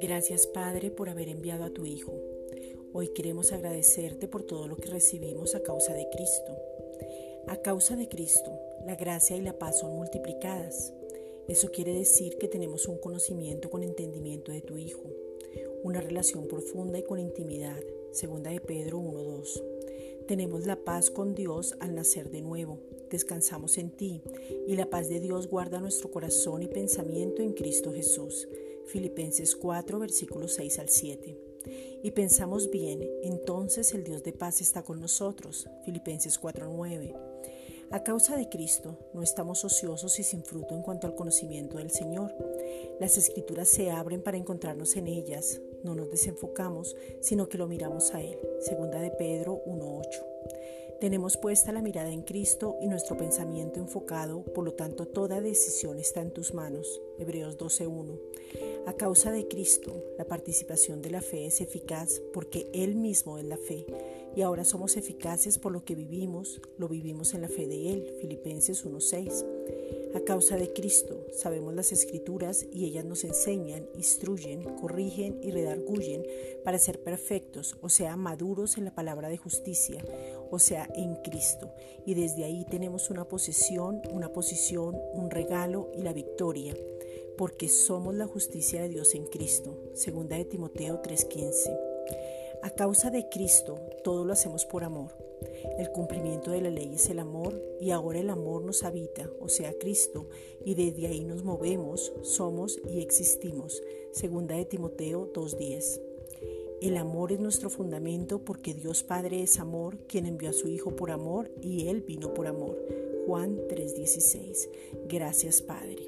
Gracias Padre por haber enviado a tu Hijo. Hoy queremos agradecerte por todo lo que recibimos a causa de Cristo. A causa de Cristo, la gracia y la paz son multiplicadas. Eso quiere decir que tenemos un conocimiento con entendimiento de tu Hijo, una relación profunda y con intimidad, segunda de Pedro 1.2. Tenemos la paz con Dios al nacer de nuevo, descansamos en ti y la paz de Dios guarda nuestro corazón y pensamiento en Cristo Jesús. Filipenses 4, versículos 6 al 7. Y pensamos bien, entonces el Dios de paz está con nosotros. Filipenses 4, 9. A causa de Cristo, no estamos ociosos y sin fruto en cuanto al conocimiento del Señor. Las escrituras se abren para encontrarnos en ellas. No nos desenfocamos, sino que lo miramos a Él. Segunda de Pedro 1.8. Tenemos puesta la mirada en Cristo y nuestro pensamiento enfocado, por lo tanto toda decisión está en tus manos. Hebreos 12.1. A causa de Cristo, la participación de la fe es eficaz porque Él mismo es la fe y ahora somos eficaces por lo que vivimos, lo vivimos en la fe de Él. Filipenses 1.6. A causa de Cristo, sabemos las escrituras y ellas nos enseñan, instruyen, corrigen y redarguyen para ser perfectos, o sea, maduros en la palabra de justicia, o sea, en Cristo. Y desde ahí tenemos una posesión, una posición, un regalo y la victoria, porque somos la justicia de Dios en Cristo. Segunda de Timoteo 3:15. A causa de Cristo, todo lo hacemos por amor. El cumplimiento de la ley es el amor y ahora el amor nos habita, o sea, Cristo, y desde ahí nos movemos, somos y existimos. Segunda de Timoteo 2.10. El amor es nuestro fundamento porque Dios Padre es amor, quien envió a su Hijo por amor y Él vino por amor. Juan 3:16. Gracias Padre.